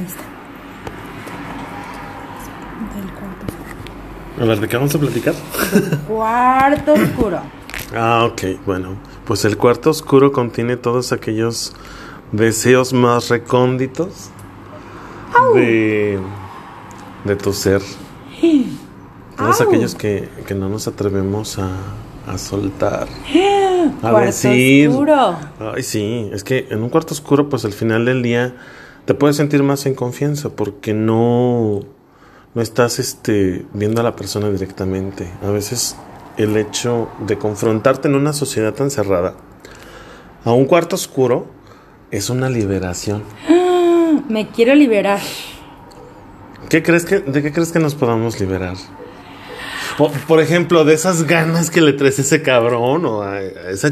Ahí está. Del cuarto oscuro. A ver, ¿de qué vamos a platicar? Cuarto oscuro. Ah, ok, bueno. Pues el cuarto oscuro contiene todos aquellos deseos más recónditos de, de tu ser. Todos Au. aquellos que, que no nos atrevemos a, a soltar. A Cuarto decir. oscuro. Ay, sí, es que en un cuarto oscuro, pues al final del día te puedes sentir más en confianza porque no, no estás este, viendo a la persona directamente. A veces el hecho de confrontarte en una sociedad tan cerrada a un cuarto oscuro es una liberación. Me quiero liberar. ¿Qué crees que, ¿De qué crees que nos podamos liberar? Por ejemplo, de esas ganas que le traes a ese cabrón o a, a esa